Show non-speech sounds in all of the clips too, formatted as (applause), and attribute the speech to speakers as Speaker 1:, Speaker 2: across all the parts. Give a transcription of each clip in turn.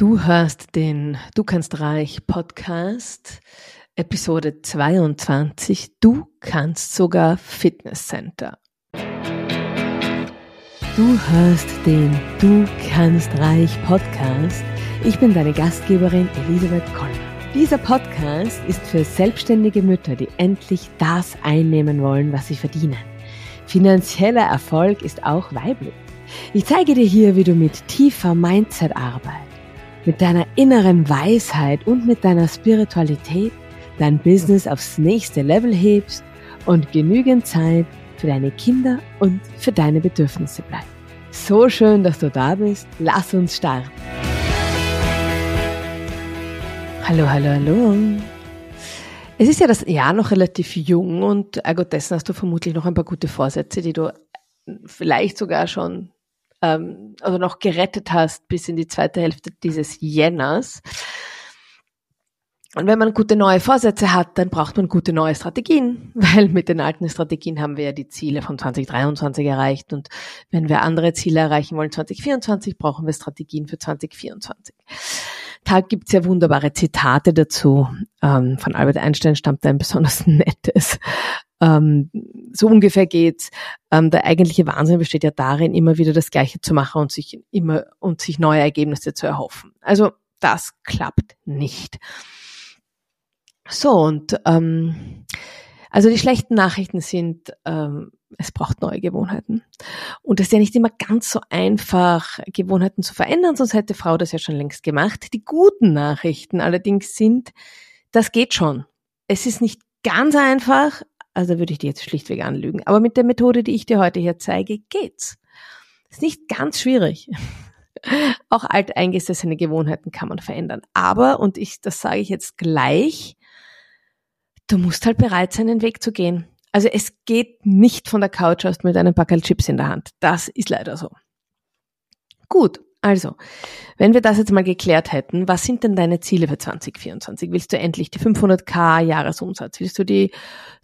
Speaker 1: Du hörst den Du kannst reich Podcast, Episode 22. Du kannst sogar Fitnesscenter. Du hörst den Du kannst reich Podcast. Ich bin deine Gastgeberin Elisabeth Koller. Dieser Podcast ist für selbstständige Mütter, die endlich das einnehmen wollen, was sie verdienen. Finanzieller Erfolg ist auch weiblich. Ich zeige dir hier, wie du mit tiefer Mindset-Arbeit mit deiner inneren Weisheit und mit deiner Spiritualität dein Business aufs nächste Level hebst und genügend Zeit für deine Kinder und für deine Bedürfnisse bleibt. So schön, dass du da bist. Lass uns starten. Hallo, hallo, hallo. Es ist ja das Jahr noch relativ jung und ergo dessen hast du vermutlich noch ein paar gute Vorsätze, die du vielleicht sogar schon ähm, also noch gerettet hast bis in die zweite Hälfte dieses Jänners. Und wenn man gute neue Vorsätze hat, dann braucht man gute neue Strategien, (laughs) weil mit den alten Strategien haben wir ja die Ziele von 2023 erreicht und wenn wir andere Ziele erreichen wollen 2024, brauchen wir Strategien für 2024. Da gibt's ja wunderbare Zitate dazu. Ähm, von Albert Einstein stammt ein besonders (laughs) nettes. Ähm, so ungefähr geht's. Ähm, der eigentliche Wahnsinn besteht ja darin, immer wieder das Gleiche zu machen und sich immer und sich neue Ergebnisse zu erhoffen. Also das klappt nicht. So und ähm, also die schlechten Nachrichten sind, ähm, es braucht neue Gewohnheiten. Und es ist ja nicht immer ganz so einfach, Gewohnheiten zu verändern, sonst hätte Frau das ja schon längst gemacht. Die guten Nachrichten allerdings sind, das geht schon. Es ist nicht ganz einfach, also würde ich dir jetzt schlichtweg anlügen. Aber mit der Methode, die ich dir heute hier zeige, geht's. Ist nicht ganz schwierig. (laughs) Auch alteingesessene Gewohnheiten kann man verändern. Aber, und ich, das sage ich jetzt gleich, du musst halt bereit sein, den Weg zu gehen. Also es geht nicht von der Couch aus mit einem Packel Chips in der Hand. Das ist leider so. Gut, also, wenn wir das jetzt mal geklärt hätten, was sind denn deine Ziele für 2024? Willst du endlich die 500k Jahresumsatz? Willst du die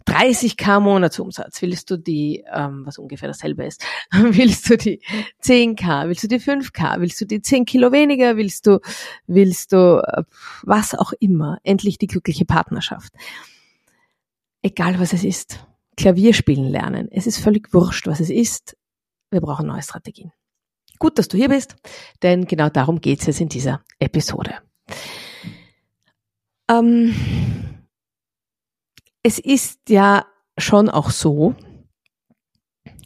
Speaker 1: 30k Monatsumsatz? Willst du die, ähm, was ungefähr dasselbe ist? (laughs) Willst du die 10k? Willst du die 5k? Willst du die 10 Kilo weniger? Willst du, willst du, äh, was auch immer? Endlich die glückliche Partnerschaft. Egal was es ist. Klavier spielen lernen. Es ist völlig wurscht, was es ist. Wir brauchen neue Strategien. Gut, dass du hier bist, denn genau darum geht es in dieser Episode. Ähm, es ist ja schon auch so,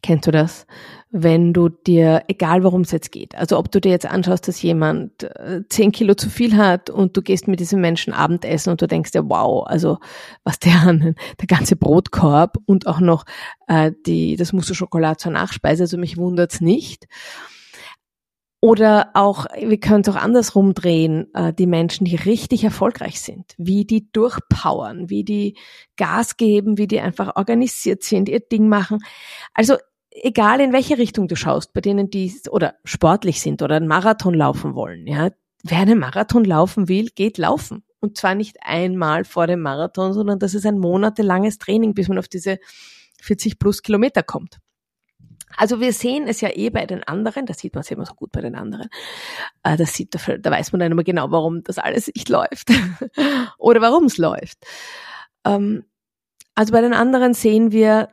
Speaker 1: kennst du das, wenn du dir, egal worum es jetzt geht, also ob du dir jetzt anschaust, dass jemand äh, zehn Kilo zu viel hat und du gehst mit diesem Menschen Abendessen und du denkst dir, wow, also was der an, der ganze Brotkorb und auch noch äh, die, das Mousse Schokolade zur Nachspeise, also mich wundert's nicht. Oder auch, wir können es auch andersrum drehen, äh, die Menschen, die richtig erfolgreich sind, wie die durchpowern, wie die Gas geben, wie die einfach organisiert sind, ihr Ding machen. Also egal in welche Richtung du schaust, bei denen die oder sportlich sind oder einen Marathon laufen wollen, ja, wer einen Marathon laufen will, geht laufen. Und zwar nicht einmal vor dem Marathon, sondern das ist ein monatelanges Training, bis man auf diese 40 plus Kilometer kommt. Also wir sehen es ja eh bei den anderen, das sieht man es immer so gut bei den anderen. Äh, das sieht, da weiß man dann immer genau, warum das alles nicht läuft (laughs) oder warum es läuft. Ähm, also bei den anderen sehen wir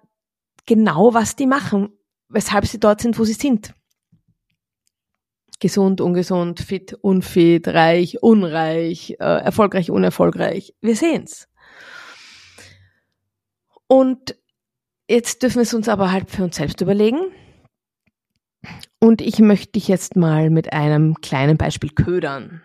Speaker 1: genau, was die machen, weshalb sie dort sind, wo sie sind. Gesund, ungesund, fit, unfit, reich, unreich, äh, erfolgreich, unerfolgreich. Wir sehen's. Und Jetzt dürfen wir es uns aber halt für uns selbst überlegen. Und ich möchte dich jetzt mal mit einem kleinen Beispiel ködern.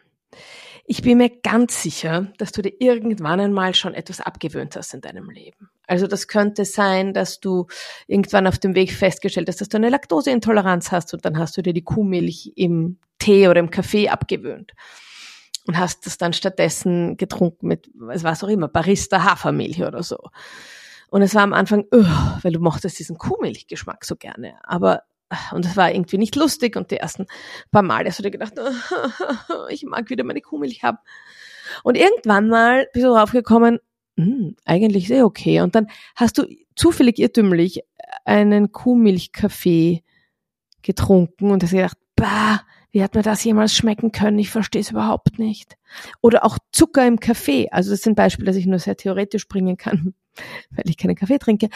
Speaker 1: Ich bin mir ganz sicher, dass du dir irgendwann einmal schon etwas abgewöhnt hast in deinem Leben. Also das könnte sein, dass du irgendwann auf dem Weg festgestellt hast, dass du eine Laktoseintoleranz hast und dann hast du dir die Kuhmilch im Tee oder im Kaffee abgewöhnt und hast das dann stattdessen getrunken mit, was auch immer, Barista Hafermilch oder so. Und es war am Anfang, uh, weil du mochtest diesen Kuhmilchgeschmack so gerne. Aber, und es war irgendwie nicht lustig und die ersten paar Mal hast du dir gedacht, uh, (laughs) ich mag wieder meine Kuhmilch haben. Und irgendwann mal bist du draufgekommen, hm, eigentlich sehr okay. Und dann hast du zufällig irrtümlich einen Kuhmilchkaffee getrunken und hast gedacht, bah, Wie hat mir das jemals schmecken können? Ich verstehe es überhaupt nicht. Oder auch Zucker im Kaffee. Also das sind Beispiele, dass ich nur sehr theoretisch bringen kann, weil ich keinen Kaffee trinke.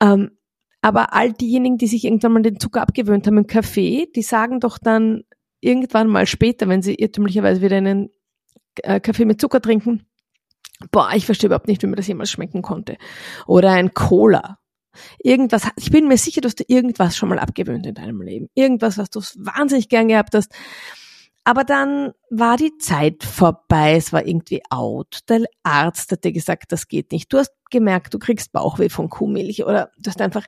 Speaker 1: Ähm, aber all diejenigen, die sich irgendwann mal den Zucker abgewöhnt haben im Kaffee, die sagen doch dann irgendwann mal später, wenn sie irrtümlicherweise wieder einen äh, Kaffee mit Zucker trinken, boah, ich verstehe überhaupt nicht, wie mir das jemals schmecken konnte. Oder ein Cola. Irgendwas, ich bin mir sicher, dass du irgendwas schon mal abgewöhnt in deinem Leben. Irgendwas, was du wahnsinnig gern gehabt hast. Aber dann war die Zeit vorbei, es war irgendwie out. Der Arzt hat dir gesagt, das geht nicht. Du hast gemerkt, du kriegst Bauchweh von Kuhmilch oder du hast einfach,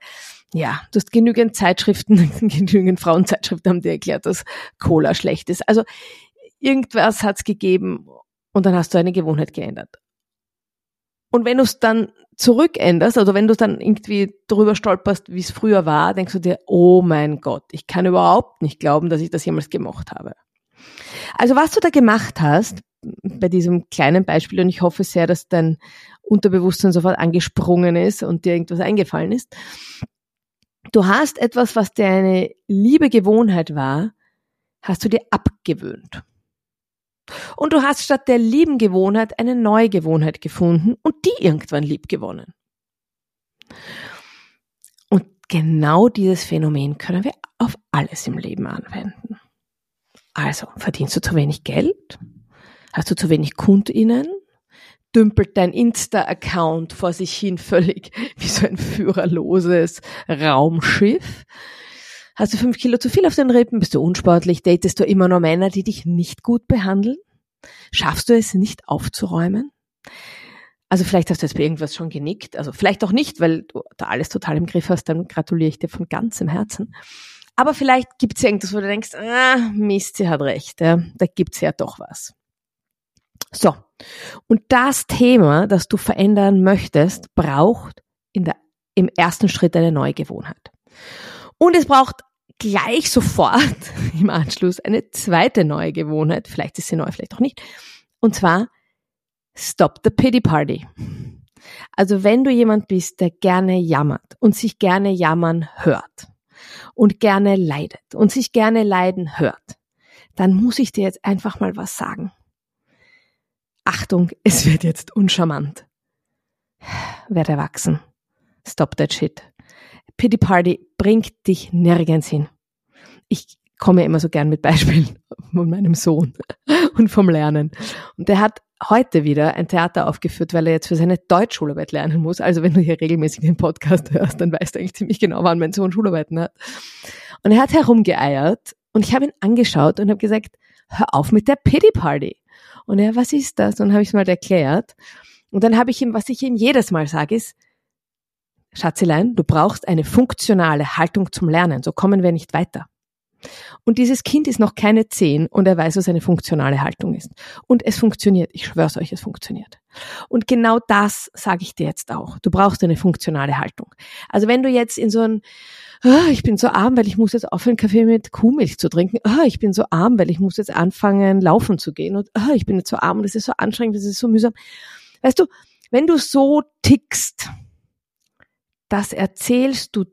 Speaker 1: ja, du hast genügend Zeitschriften, (laughs) genügend Frauenzeitschriften haben dir erklärt, dass Cola schlecht ist. Also irgendwas hat's gegeben und dann hast du eine Gewohnheit geändert. Und wenn du es dann zurückänderst, also wenn du dann irgendwie drüber stolperst, wie es früher war, denkst du dir, oh mein Gott, ich kann überhaupt nicht glauben, dass ich das jemals gemacht habe. Also was du da gemacht hast, bei diesem kleinen Beispiel, und ich hoffe sehr, dass dein Unterbewusstsein sofort angesprungen ist und dir irgendwas eingefallen ist, du hast etwas, was dir eine liebe Gewohnheit war, hast du dir abgewöhnt. Und du hast statt der lieben Gewohnheit eine neue Gewohnheit gefunden und die irgendwann lieb gewonnen. Und genau dieses Phänomen können wir auf alles im Leben anwenden. Also, verdienst du zu wenig Geld? Hast du zu wenig KundInnen? Dümpelt dein Insta-Account vor sich hin völlig (laughs) wie so ein führerloses Raumschiff? Hast du fünf Kilo zu viel auf den Rippen? Bist du unsportlich? Datest du immer nur Männer, die dich nicht gut behandeln? Schaffst du es nicht aufzuräumen? Also vielleicht hast du jetzt bei irgendwas schon genickt, also vielleicht auch nicht, weil du da alles total im Griff hast, dann gratuliere ich dir von ganzem Herzen. Aber vielleicht gibt es irgendwas, wo du denkst, ah, Mist, sie hat recht, ja, da gibt's ja doch was. So, und das Thema, das du verändern möchtest, braucht in der, im ersten Schritt eine neue Gewohnheit. Und es braucht gleich sofort (laughs) im Anschluss eine zweite neue Gewohnheit. Vielleicht ist sie neu, vielleicht auch nicht. Und zwar Stop the Pity Party. Also wenn du jemand bist, der gerne jammert und sich gerne jammern hört und gerne leidet und sich gerne leiden hört, dann muss ich dir jetzt einfach mal was sagen. Achtung, (laughs) es wird jetzt uncharmant. Werde erwachsen. Stop that shit. Pity Party bringt dich nirgends hin. Ich komme immer so gern mit Beispielen (laughs) von meinem Sohn und vom Lernen. Und der hat heute wieder ein Theater aufgeführt, weil er jetzt für seine Deutschschularbeit lernen muss. Also wenn du hier regelmäßig den Podcast hörst, dann weißt du eigentlich ziemlich genau, wann mein Sohn Schularbeiten hat. Und er hat herumgeeiert und ich habe ihn angeschaut und habe gesagt, hör auf mit der Pity Party. Und er, was ist das? Und habe ich es mal erklärt. Und dann habe ich ihm, was ich ihm jedes Mal sage, ist, Schatzelein, du brauchst eine funktionale Haltung zum Lernen, so kommen wir nicht weiter. Und dieses Kind ist noch keine zehn und er weiß, was eine funktionale Haltung ist. Und es funktioniert. Ich schwör's euch, es funktioniert. Und genau das sage ich dir jetzt auch. Du brauchst eine funktionale Haltung. Also wenn du jetzt in so ein, oh, ich bin so arm, weil ich muss jetzt aufhören, Kaffee mit Kuhmilch zu trinken. Oh, ich bin so arm, weil ich muss jetzt anfangen, laufen zu gehen. Und oh, ich bin jetzt so arm und es ist so anstrengend, es ist so mühsam. Weißt du, wenn du so tickst, das erzählst du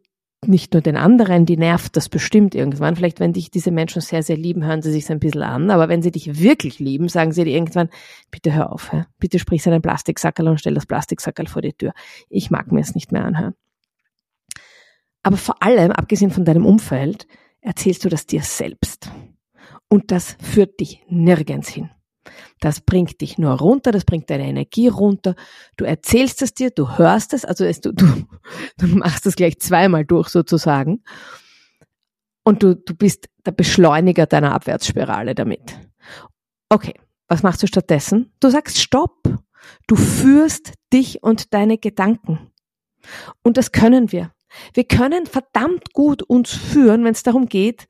Speaker 1: nicht nur den anderen, die nervt das bestimmt irgendwann. Vielleicht, wenn dich diese Menschen sehr, sehr lieben, hören sie sich ein bisschen an. Aber wenn sie dich wirklich lieben, sagen sie dir irgendwann, bitte hör auf, hä? bitte sprich seinen Plastiksackerl und stell das Plastiksackerl vor die Tür. Ich mag mir es nicht mehr anhören. Aber vor allem, abgesehen von deinem Umfeld, erzählst du das dir selbst. Und das führt dich nirgends hin. Das bringt dich nur runter, das bringt deine Energie runter. Du erzählst es dir, du hörst es, also es, du, du, (laughs) du machst es gleich zweimal durch sozusagen. Und du, du bist der Beschleuniger deiner Abwärtsspirale damit. Okay, was machst du stattdessen? Du sagst Stopp. Du führst dich und deine Gedanken. Und das können wir. Wir können verdammt gut uns führen, wenn es darum geht,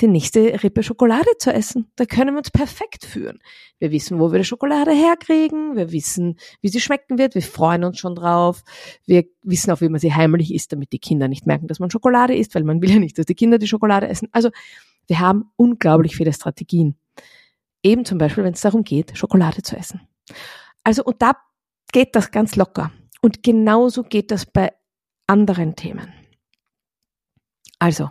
Speaker 1: die nächste Rippe Schokolade zu essen. Da können wir uns perfekt führen. Wir wissen, wo wir die Schokolade herkriegen. Wir wissen, wie sie schmecken wird. Wir freuen uns schon drauf. Wir wissen auch, wie man sie heimlich isst, damit die Kinder nicht merken, dass man Schokolade isst, weil man will ja nicht, dass die Kinder die Schokolade essen. Also, wir haben unglaublich viele Strategien. Eben zum Beispiel, wenn es darum geht, Schokolade zu essen. Also, und da geht das ganz locker. Und genauso geht das bei anderen Themen. Also,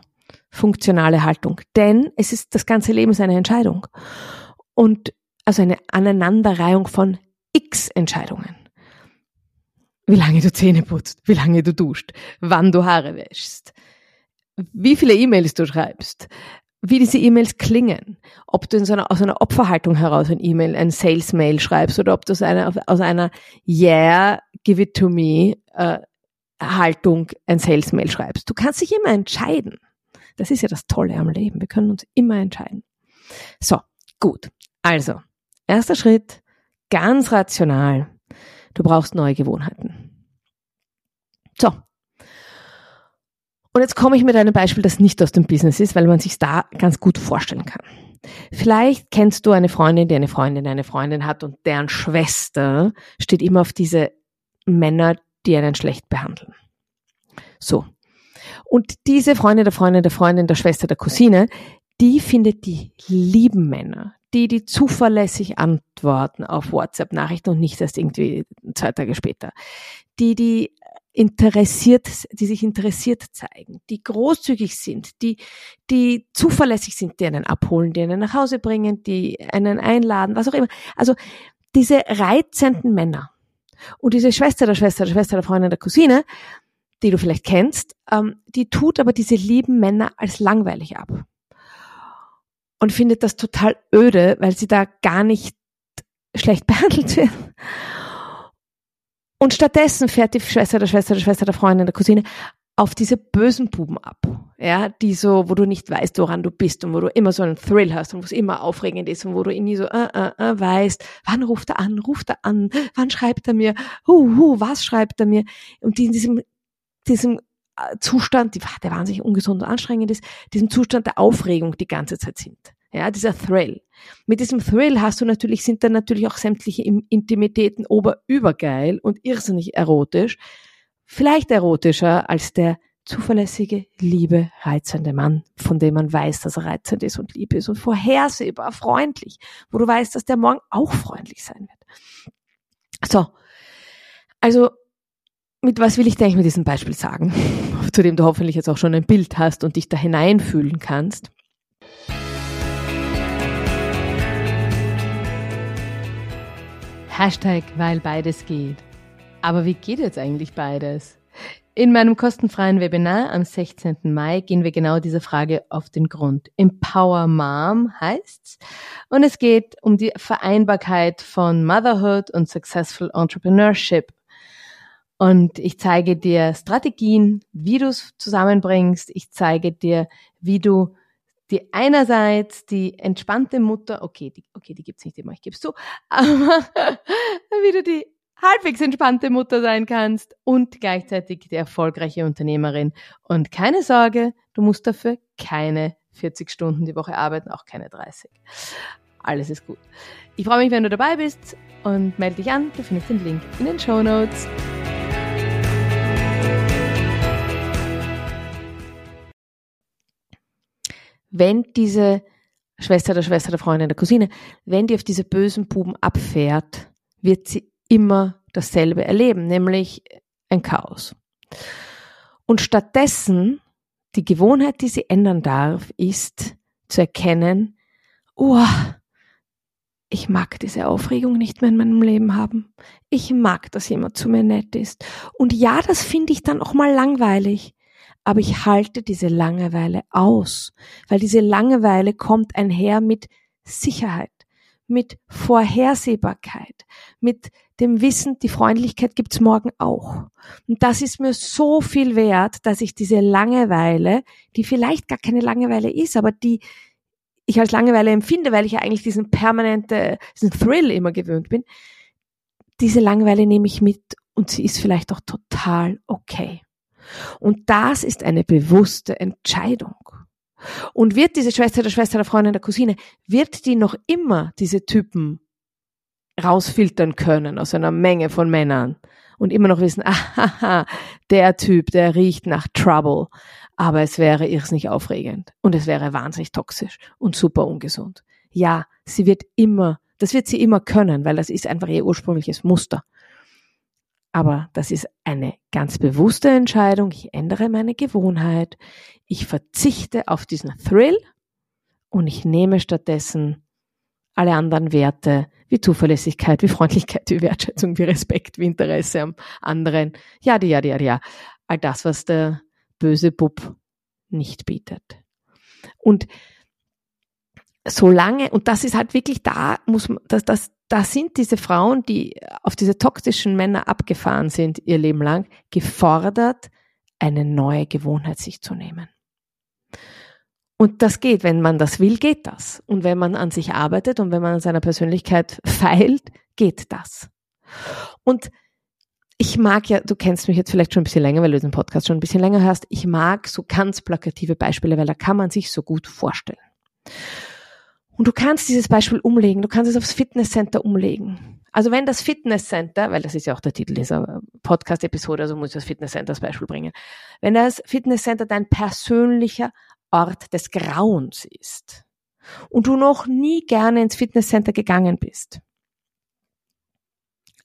Speaker 1: funktionale Haltung. Denn es ist, das ganze Leben ist eine Entscheidung. Und also eine Aneinanderreihung von x Entscheidungen. Wie lange du Zähne putzt, wie lange du duscht, wann du Haare wäschst, wie viele E-Mails du schreibst, wie diese E-Mails klingen, ob du in so einer, aus einer Opferhaltung heraus ein E-Mail, ein Sales-Mail schreibst oder ob du aus einer, aus einer Yeah, give it to me äh, Haltung ein Sales-Mail schreibst. Du kannst dich immer entscheiden. Das ist ja das Tolle am Leben. Wir können uns immer entscheiden. So, gut. Also, erster Schritt, ganz rational. Du brauchst neue Gewohnheiten. So. Und jetzt komme ich mit einem Beispiel, das nicht aus dem Business ist, weil man sich da ganz gut vorstellen kann. Vielleicht kennst du eine Freundin, die eine Freundin eine Freundin hat und deren Schwester steht immer auf diese Männer, die einen schlecht behandeln. So. Und diese Freundin der Freundin der Freundin der Schwester der Cousine, die findet die lieben Männer, die, die zuverlässig antworten auf WhatsApp-Nachrichten und nicht erst irgendwie zwei Tage später. Die, die interessiert, die sich interessiert zeigen, die großzügig sind, die, die zuverlässig sind, die einen abholen, die einen nach Hause bringen, die einen einladen, was auch immer. Also diese reizenden Männer und diese Schwester der Schwester der Schwester der Freundin der Cousine, die du vielleicht kennst, ähm, die tut aber diese lieben Männer als langweilig ab und findet das total öde, weil sie da gar nicht schlecht (laughs) behandelt wird. Und stattdessen fährt die Schwester der Schwester der Schwester der Freundin der Cousine auf diese bösen Buben ab, ja, die so, wo du nicht weißt, woran du bist und wo du immer so einen Thrill hast und wo es immer aufregend ist und wo du irgendwie so äh, äh, äh, weißt, wann ruft er an, ruft er an, wann schreibt er mir, hu, hu, was schreibt er mir und die in diesem, diesem äh, Zustand, der wahnsinnig ungesund und anstrengend ist, diesem Zustand der Aufregung die ganze Zeit sind. Ja, dieser Thrill. Mit diesem Thrill hast du natürlich, sind dann natürlich auch sämtliche Intimitäten oberübergeil und irrsinnig erotisch. Vielleicht erotischer als der zuverlässige, liebe, reizende Mann, von dem man weiß, dass er reizend ist und lieb ist und vorhersehbar, freundlich, wo du weißt, dass der morgen auch freundlich sein wird. So. Also, mit was will ich eigentlich mit diesem Beispiel sagen? (laughs) Zu dem du hoffentlich jetzt auch schon ein Bild hast und dich da hineinfühlen kannst. Hashtag, weil beides geht. Aber wie geht jetzt eigentlich beides? In meinem kostenfreien Webinar am 16. Mai gehen wir genau dieser Frage auf den Grund. Empower Mom heißt's. Und es geht um die Vereinbarkeit von Motherhood und Successful Entrepreneurship. Und ich zeige dir Strategien, wie du es zusammenbringst. Ich zeige dir, wie du die einerseits die entspannte Mutter, okay, die, okay, die gibt's nicht immer, ich gebe es zu, (laughs) aber wie du die halbwegs entspannte Mutter sein kannst und gleichzeitig die erfolgreiche Unternehmerin. Und keine Sorge, du musst dafür keine 40 Stunden die Woche arbeiten, auch keine 30. Alles ist gut. Ich freue mich, wenn du dabei bist und melde dich an. Du findest den Link in den Show Notes. Wenn diese Schwester der Schwester der Freundin der Cousine, wenn die auf diese bösen Buben abfährt, wird sie immer dasselbe erleben, nämlich ein Chaos. Und stattdessen, die Gewohnheit, die sie ändern darf, ist zu erkennen, oh, ich mag diese Aufregung nicht mehr in meinem Leben haben. Ich mag, dass jemand zu mir nett ist. Und ja, das finde ich dann auch mal langweilig aber ich halte diese Langeweile aus, weil diese Langeweile kommt einher mit Sicherheit, mit Vorhersehbarkeit, mit dem Wissen, die Freundlichkeit gibt's morgen auch. Und das ist mir so viel wert, dass ich diese Langeweile, die vielleicht gar keine Langeweile ist, aber die ich als Langeweile empfinde, weil ich ja eigentlich diesen permanente, diesen Thrill immer gewöhnt bin, diese Langeweile nehme ich mit und sie ist vielleicht auch total okay. Und das ist eine bewusste Entscheidung. Und wird diese Schwester der Schwester der Freundin der Cousine, wird die noch immer diese Typen rausfiltern können aus einer Menge von Männern und immer noch wissen, (laughs) ah, der Typ, der riecht nach Trouble. Aber es wäre irrsinnig aufregend und es wäre wahnsinnig toxisch und super ungesund. Ja, sie wird immer, das wird sie immer können, weil das ist einfach ihr ursprüngliches Muster. Aber das ist eine ganz bewusste Entscheidung. Ich ändere meine Gewohnheit. Ich verzichte auf diesen Thrill und ich nehme stattdessen alle anderen Werte wie Zuverlässigkeit, wie Freundlichkeit, wie Wertschätzung, wie Respekt, wie Interesse am anderen. Ja, ja, ja, ja. All das, was der böse Bub nicht bietet. Und solange, und das ist halt wirklich da, muss man, das, das, da sind diese Frauen, die auf diese toxischen Männer abgefahren sind, ihr Leben lang, gefordert, eine neue Gewohnheit sich zu nehmen. Und das geht, wenn man das will, geht das. Und wenn man an sich arbeitet und wenn man an seiner Persönlichkeit feilt, geht das. Und ich mag ja, du kennst mich jetzt vielleicht schon ein bisschen länger, weil du den Podcast schon ein bisschen länger hörst. Ich mag so ganz plakative Beispiele, weil da kann man sich so gut vorstellen. Und du kannst dieses Beispiel umlegen, du kannst es aufs Fitnesscenter umlegen. Also wenn das Fitnesscenter, weil das ist ja auch der Titel dieser Podcast-Episode, also muss ich das Fitnesscenter als Beispiel bringen. Wenn das Fitnesscenter dein persönlicher Ort des Grauens ist und du noch nie gerne ins Fitnesscenter gegangen bist,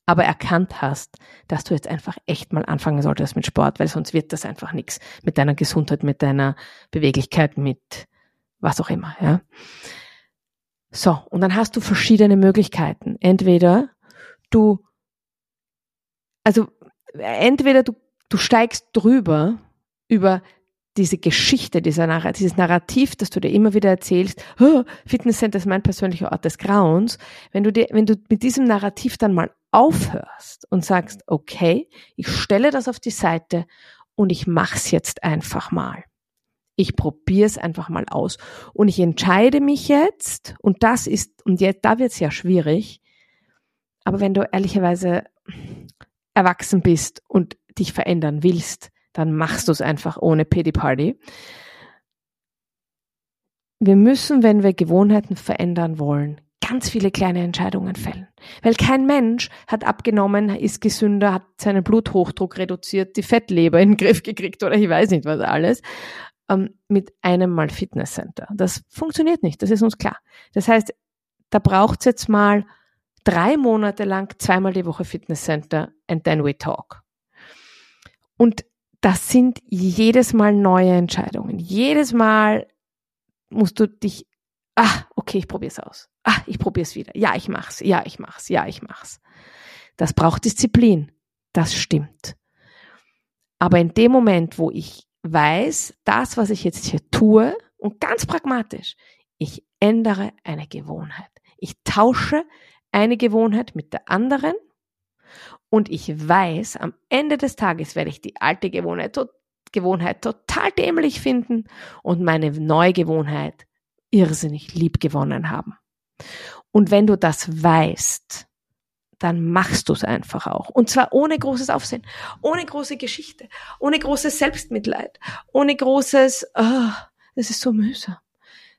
Speaker 1: aber erkannt hast, dass du jetzt einfach echt mal anfangen solltest mit Sport, weil sonst wird das einfach nichts mit deiner Gesundheit, mit deiner Beweglichkeit, mit was auch immer, ja. So, und dann hast du verschiedene Möglichkeiten. Entweder du, also entweder du, du steigst drüber über diese Geschichte, dieser dieses Narrativ, das du dir immer wieder erzählst, oh, Fitnesscenter ist mein persönlicher Ort des Grauens. Wenn du dir, wenn du mit diesem Narrativ dann mal aufhörst und sagst, okay, ich stelle das auf die Seite und ich mach's jetzt einfach mal ich probiere es einfach mal aus. Und ich entscheide mich jetzt, und das ist, und jetzt, da wird es ja schwierig, aber wenn du ehrlicherweise erwachsen bist und dich verändern willst, dann machst du es einfach ohne Pity Party. Wir müssen, wenn wir Gewohnheiten verändern wollen, ganz viele kleine Entscheidungen fällen. Weil kein Mensch hat abgenommen, ist gesünder, hat seinen Bluthochdruck reduziert, die Fettleber in den Griff gekriegt oder ich weiß nicht was alles ähm, mit einem Mal Fitnesscenter. Das funktioniert nicht, das ist uns klar. Das heißt, da braucht es jetzt mal drei Monate lang zweimal die Woche Fitnesscenter and then we talk. Und das sind jedes Mal neue Entscheidungen. Jedes Mal musst du dich, ah, okay, ich probiere es aus. Ah, ich probiere es wieder. Ja, ich mach's. Ja, ich mach's. Ja, ich mach's. Das braucht Disziplin. Das stimmt. Aber in dem Moment, wo ich weiß, das, was ich jetzt hier tue, und ganz pragmatisch, ich ändere eine Gewohnheit. Ich tausche eine Gewohnheit mit der anderen und ich weiß, am Ende des Tages werde ich die alte Gewohnheit, Gewohnheit total dämlich finden und meine neue Gewohnheit irrsinnig lieb gewonnen haben. Und wenn du das weißt, dann machst du es einfach auch. Und zwar ohne großes Aufsehen, ohne große Geschichte, ohne großes Selbstmitleid, ohne großes, oh, das ist so mühsam,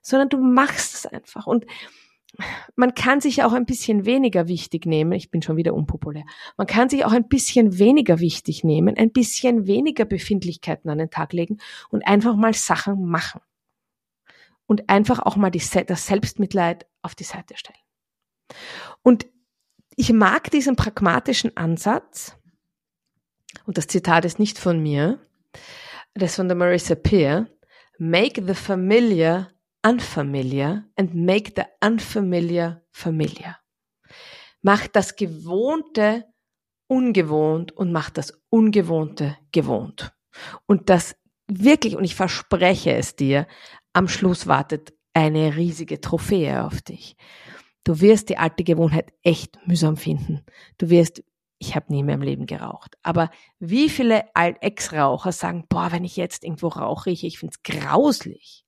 Speaker 1: sondern du machst es einfach. Und man kann sich auch ein bisschen weniger wichtig nehmen. Ich bin schon wieder unpopulär. Man kann sich auch ein bisschen weniger wichtig nehmen, ein bisschen weniger Befindlichkeiten an den Tag legen und einfach mal Sachen machen. Und einfach auch mal die, das Selbstmitleid auf die Seite stellen. Und ich mag diesen pragmatischen Ansatz. Und das Zitat ist nicht von mir. Das ist von der Marissa Peer. Make the familiar unfamiliar and make the unfamiliar familiar. Mach das Gewohnte ungewohnt und mach das Ungewohnte gewohnt. Und das wirklich, und ich verspreche es dir, am Schluss wartet eine riesige Trophäe auf dich. Du wirst die alte Gewohnheit echt mühsam finden. Du wirst, ich habe nie mehr im Leben geraucht. Aber wie viele Ex-Raucher sagen, boah, wenn ich jetzt irgendwo rauche, ich, ich finde es grauslich.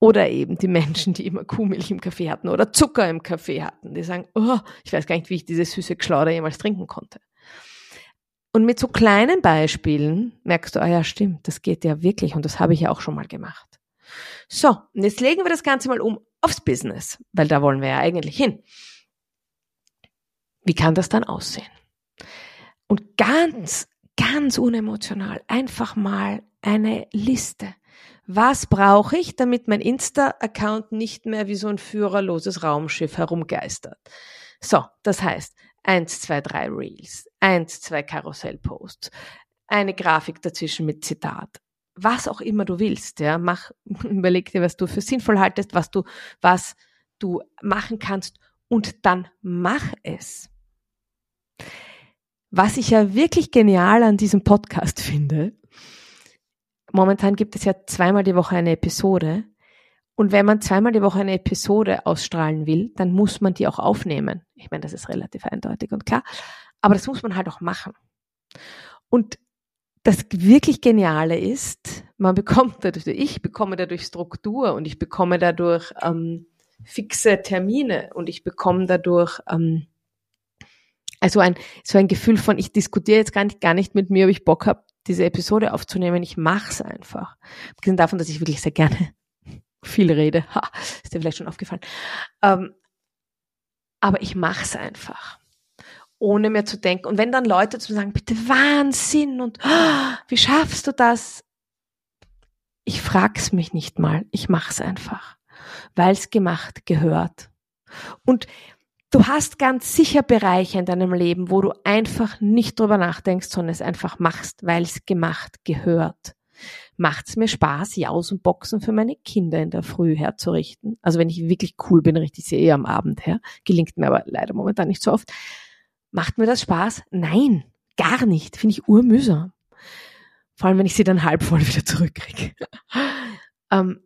Speaker 1: Oder eben die Menschen, die immer Kuhmilch im Kaffee hatten oder Zucker im Kaffee hatten. Die sagen, oh, ich weiß gar nicht, wie ich dieses süße Geschlauder jemals trinken konnte. Und mit so kleinen Beispielen merkst du, ah ja, stimmt, das geht ja wirklich und das habe ich ja auch schon mal gemacht. So, und jetzt legen wir das Ganze mal um aufs Business, weil da wollen wir ja eigentlich hin. Wie kann das dann aussehen? Und ganz, ganz unemotional einfach mal eine Liste. Was brauche ich, damit mein Insta-Account nicht mehr wie so ein führerloses Raumschiff herumgeistert? So, das heißt, eins, zwei, drei Reels, eins, zwei Karussellposts, eine Grafik dazwischen mit Zitat. Was auch immer du willst, ja, mach, (laughs) überleg dir, was du für sinnvoll haltest, was du, was du machen kannst und dann mach es. Was ich ja wirklich genial an diesem Podcast (laughs) finde, momentan gibt es ja zweimal die Woche eine Episode. Und wenn man zweimal die Woche eine Episode ausstrahlen will, dann muss man die auch aufnehmen. Ich meine, das ist relativ eindeutig und klar. Aber das muss man halt auch machen. Und das wirklich Geniale ist, man bekommt dadurch, ich bekomme dadurch Struktur und ich bekomme dadurch ähm, fixe Termine und ich bekomme dadurch ähm, also ein, so ein Gefühl von, ich diskutiere jetzt gar nicht, gar nicht mit mir, ob ich Bock habe, diese Episode aufzunehmen. Ich mache es einfach. Abgesehen davon, dass ich wirklich sehr gerne (laughs) viel rede. Ha, ist dir vielleicht schon aufgefallen. Ähm, aber ich mache es einfach. Ohne mir zu denken. Und wenn dann Leute zu sagen, bitte Wahnsinn und oh, wie schaffst du das? Ich frag's mich nicht mal. Ich mach's einfach. Weil's gemacht gehört. Und Du hast ganz sicher Bereiche in deinem Leben, wo du einfach nicht drüber nachdenkst, sondern es einfach machst, weil es gemacht gehört. Macht es mir Spaß, Jaus und Boxen für meine Kinder in der Früh herzurichten? Also wenn ich wirklich cool bin, richte ich sie eher am Abend her. Gelingt mir aber leider momentan nicht so oft. Macht mir das Spaß? Nein, gar nicht. Finde ich urmühsam. Vor allem, wenn ich sie dann halb voll wieder zurückkriege. (laughs) ähm,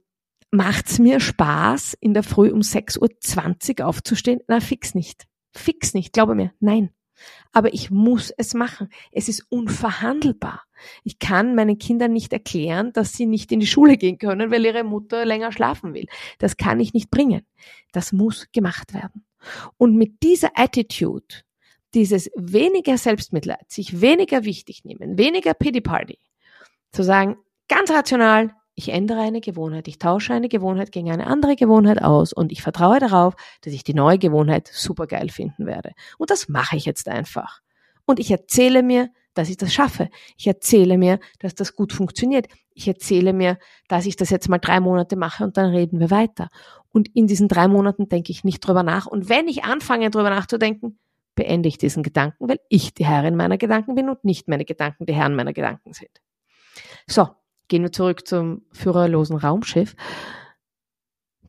Speaker 1: Macht's mir Spaß, in der Früh um 6.20 Uhr aufzustehen? Na, fix nicht. Fix nicht, glaube mir. Nein. Aber ich muss es machen. Es ist unverhandelbar. Ich kann meinen Kindern nicht erklären, dass sie nicht in die Schule gehen können, weil ihre Mutter länger schlafen will. Das kann ich nicht bringen. Das muss gemacht werden. Und mit dieser Attitude, dieses weniger Selbstmitleid, sich weniger wichtig nehmen, weniger Pity Party, zu sagen, ganz rational, ich ändere eine Gewohnheit, ich tausche eine Gewohnheit gegen eine andere Gewohnheit aus und ich vertraue darauf, dass ich die neue Gewohnheit super geil finden werde. Und das mache ich jetzt einfach. Und ich erzähle mir, dass ich das schaffe. Ich erzähle mir, dass das gut funktioniert. Ich erzähle mir, dass ich das jetzt mal drei Monate mache und dann reden wir weiter. Und in diesen drei Monaten denke ich nicht drüber nach. Und wenn ich anfange, drüber nachzudenken, beende ich diesen Gedanken, weil ich die Herrin meiner Gedanken bin und nicht meine Gedanken die Herren meiner Gedanken sind. So, Gehen wir zurück zum führerlosen Raumschiff.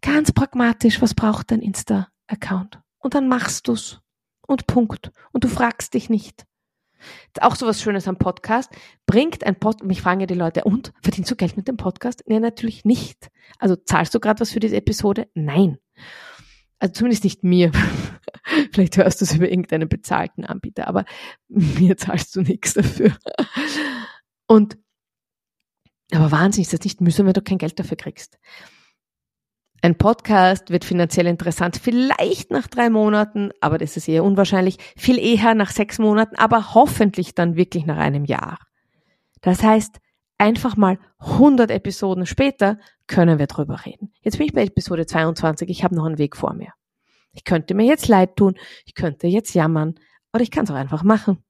Speaker 1: Ganz pragmatisch, was braucht dein Insta-Account? Und dann machst du's. Und Punkt. Und du fragst dich nicht. Auch so was Schönes am Podcast. Bringt ein Podcast, mich fragen ja die Leute, und verdienst du Geld mit dem Podcast? Nee, natürlich nicht. Also zahlst du gerade was für diese Episode? Nein. Also zumindest nicht mir. (laughs) Vielleicht hörst du es über irgendeinen bezahlten Anbieter, aber (laughs) mir zahlst du nichts dafür. Und aber Wahnsinn ist das nicht mühsam, wenn du kein Geld dafür kriegst. Ein Podcast wird finanziell interessant, vielleicht nach drei Monaten, aber das ist eher unwahrscheinlich, viel eher nach sechs Monaten, aber hoffentlich dann wirklich nach einem Jahr. Das heißt, einfach mal 100 Episoden später können wir drüber reden. Jetzt bin ich bei Episode 22, ich habe noch einen Weg vor mir. Ich könnte mir jetzt leid tun, ich könnte jetzt jammern, oder ich kann es auch einfach machen.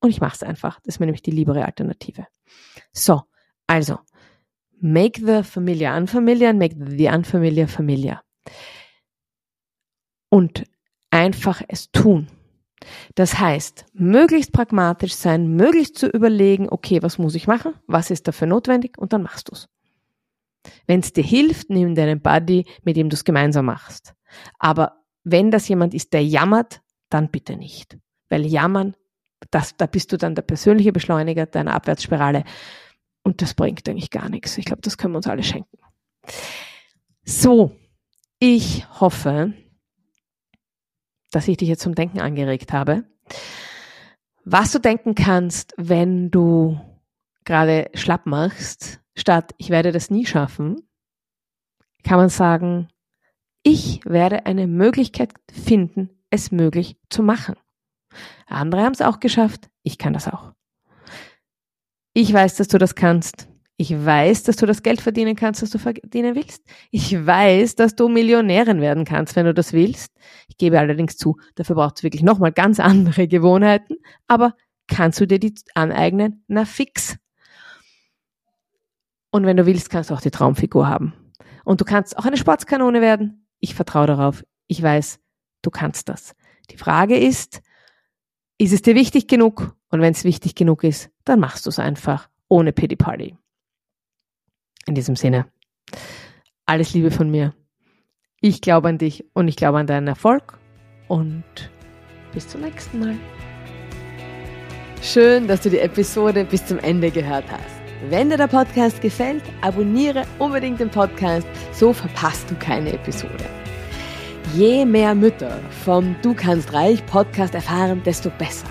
Speaker 1: Und ich mache es einfach. Das ist mir nämlich die liebere Alternative. So, also, make the familiar unfamiliar, make the unfamiliar familiar. Und einfach es tun. Das heißt, möglichst pragmatisch sein, möglichst zu überlegen, okay, was muss ich machen, was ist dafür notwendig und dann machst du's. Wenn es dir hilft, nimm deinen Buddy, mit dem du es gemeinsam machst. Aber wenn das jemand ist, der jammert, dann bitte nicht. Weil jammern, das, da bist du dann der persönliche Beschleuniger deiner Abwärtsspirale. Und das bringt eigentlich gar nichts. Ich glaube, das können wir uns alle schenken. So, ich hoffe, dass ich dich jetzt zum Denken angeregt habe. Was du denken kannst, wenn du gerade schlapp machst, statt ich werde das nie schaffen, kann man sagen, ich werde eine Möglichkeit finden, es möglich zu machen. Andere haben es auch geschafft, ich kann das auch. Ich weiß, dass du das kannst. Ich weiß, dass du das Geld verdienen kannst, das du verdienen willst. Ich weiß, dass du Millionärin werden kannst, wenn du das willst. Ich gebe allerdings zu, dafür braucht es wirklich nochmal ganz (laughs) andere Gewohnheiten. Aber kannst du dir die aneignen? Na fix. Und wenn du willst, kannst du auch die Traumfigur haben. Und du kannst auch eine Sportskanone werden. Ich vertraue darauf. Ich weiß, du kannst das. Die Frage ist, ist es dir wichtig genug? Und wenn es wichtig genug ist, dann machst du es einfach ohne Pity Party. In diesem Sinne, alles Liebe von mir. Ich glaube an dich und ich glaube an deinen Erfolg und bis zum nächsten Mal. Schön, dass du die Episode bis zum Ende gehört hast. Wenn dir der Podcast gefällt, abonniere unbedingt den Podcast, so verpasst du keine Episode. Je mehr Mütter vom Du kannst reich Podcast erfahren, desto besser.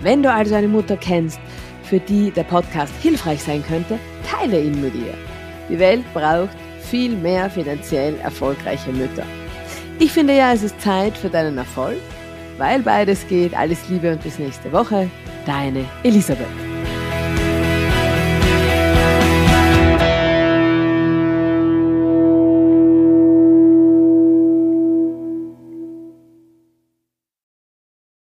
Speaker 1: Wenn du also eine Mutter kennst, für die der Podcast hilfreich sein könnte, teile ihn mit ihr. Die Welt braucht viel mehr finanziell erfolgreiche Mütter. Ich finde ja, es ist Zeit für deinen Erfolg, weil beides geht. Alles Liebe und bis nächste Woche. Deine Elisabeth.